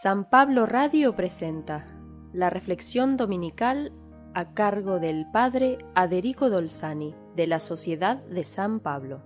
San Pablo Radio presenta la reflexión dominical a cargo del Padre Aderico Dolzani de la Sociedad de San Pablo.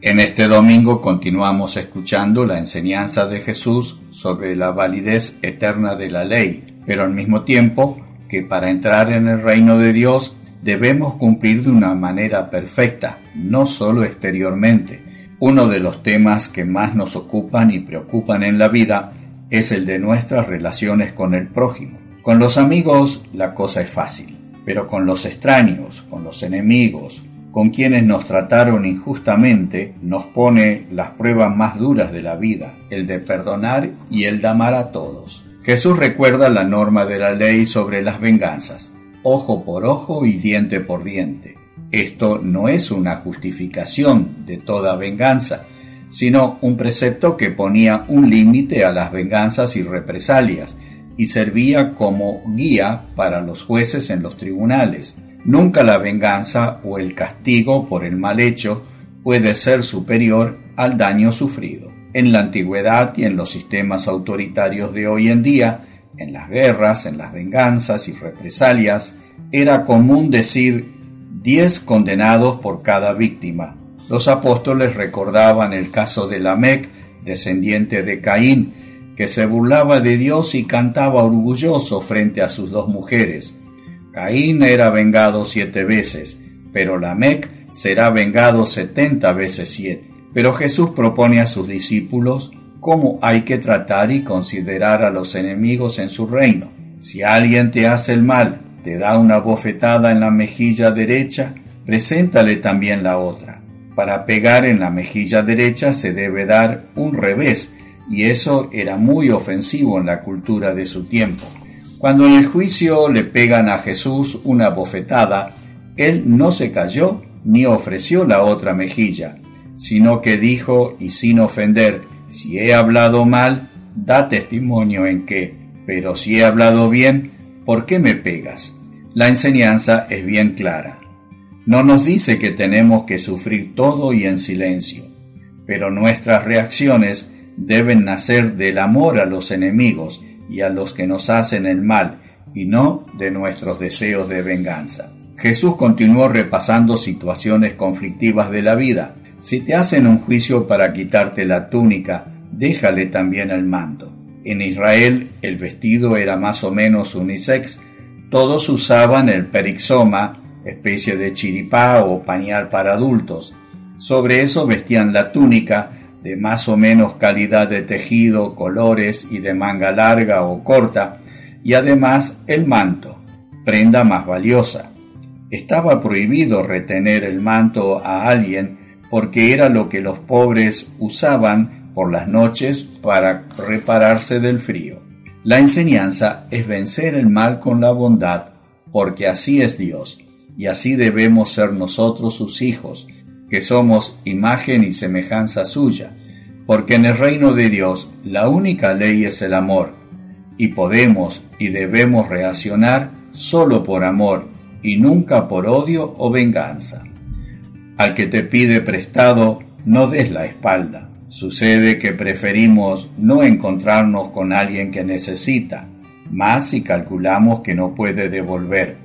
En este domingo continuamos escuchando la enseñanza de Jesús sobre la validez eterna de la ley, pero al mismo tiempo que para entrar en el reino de Dios debemos cumplir de una manera perfecta, no solo exteriormente, uno de los temas que más nos ocupan y preocupan en la vida es el de nuestras relaciones con el prójimo. Con los amigos la cosa es fácil, pero con los extraños, con los enemigos, con quienes nos trataron injustamente, nos pone las pruebas más duras de la vida, el de perdonar y el de amar a todos. Jesús recuerda la norma de la ley sobre las venganzas, ojo por ojo y diente por diente. Esto no es una justificación de toda venganza, sino un precepto que ponía un límite a las venganzas y represalias y servía como guía para los jueces en los tribunales. Nunca la venganza o el castigo por el mal hecho puede ser superior al daño sufrido. En la antigüedad y en los sistemas autoritarios de hoy en día, en las guerras, en las venganzas y represalias, era común decir diez condenados por cada víctima. Los apóstoles recordaban el caso de Lamec, descendiente de Caín, que se burlaba de Dios y cantaba orgulloso frente a sus dos mujeres. Caín era vengado siete veces, pero Lamec será vengado setenta veces siete. Pero Jesús propone a sus discípulos cómo hay que tratar y considerar a los enemigos en su reino. Si alguien te hace el mal te da una bofetada en la mejilla derecha, preséntale también la otra. Para pegar en la mejilla derecha se debe dar un revés, y eso era muy ofensivo en la cultura de su tiempo. Cuando en el juicio le pegan a Jesús una bofetada, él no se cayó ni ofreció la otra mejilla, sino que dijo, y sin ofender, si he hablado mal, da testimonio en que, pero si he hablado bien, ¿por qué me pegas? La enseñanza es bien clara. No nos dice que tenemos que sufrir todo y en silencio, pero nuestras reacciones deben nacer del amor a los enemigos y a los que nos hacen el mal, y no de nuestros deseos de venganza. Jesús continuó repasando situaciones conflictivas de la vida. Si te hacen un juicio para quitarte la túnica, déjale también el manto. En Israel el vestido era más o menos unisex, todos usaban el perixoma, especie de chiripá o pañal para adultos. Sobre eso vestían la túnica, de más o menos calidad de tejido, colores y de manga larga o corta, y además el manto, prenda más valiosa. Estaba prohibido retener el manto a alguien porque era lo que los pobres usaban por las noches para repararse del frío. La enseñanza es vencer el mal con la bondad, porque así es Dios, y así debemos ser nosotros sus hijos, que somos imagen y semejanza suya, porque en el reino de Dios la única ley es el amor, y podemos y debemos reaccionar solo por amor y nunca por odio o venganza. Al que te pide prestado, no des la espalda Sucede que preferimos no encontrarnos con alguien que necesita, más si calculamos que no puede devolver.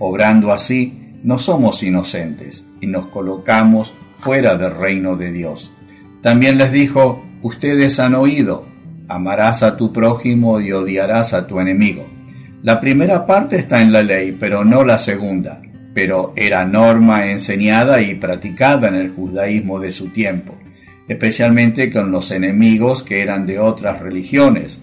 Obrando así, no somos inocentes y nos colocamos fuera del reino de Dios. También les dijo, ustedes han oído, amarás a tu prójimo y odiarás a tu enemigo. La primera parte está en la ley, pero no la segunda, pero era norma enseñada y practicada en el judaísmo de su tiempo especialmente con los enemigos que eran de otras religiones,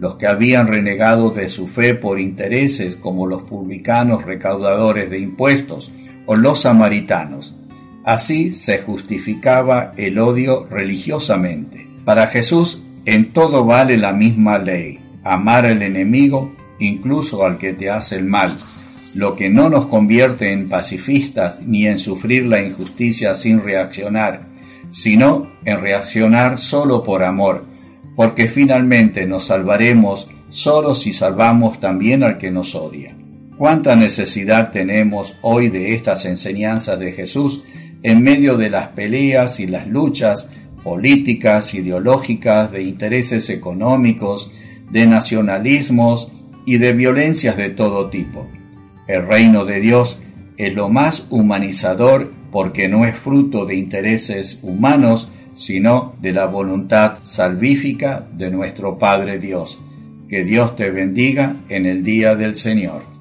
los que habían renegado de su fe por intereses como los publicanos recaudadores de impuestos o los samaritanos. Así se justificaba el odio religiosamente. Para Jesús en todo vale la misma ley, amar al enemigo, incluso al que te hace el mal, lo que no nos convierte en pacifistas ni en sufrir la injusticia sin reaccionar, sino en reaccionar solo por amor, porque finalmente nos salvaremos solo si salvamos también al que nos odia. ¿Cuánta necesidad tenemos hoy de estas enseñanzas de Jesús en medio de las peleas y las luchas políticas, ideológicas, de intereses económicos, de nacionalismos y de violencias de todo tipo. El reino de Dios es lo más humanizador porque no es fruto de intereses humanos, sino de la voluntad salvífica de nuestro Padre Dios. Que Dios te bendiga en el día del Señor.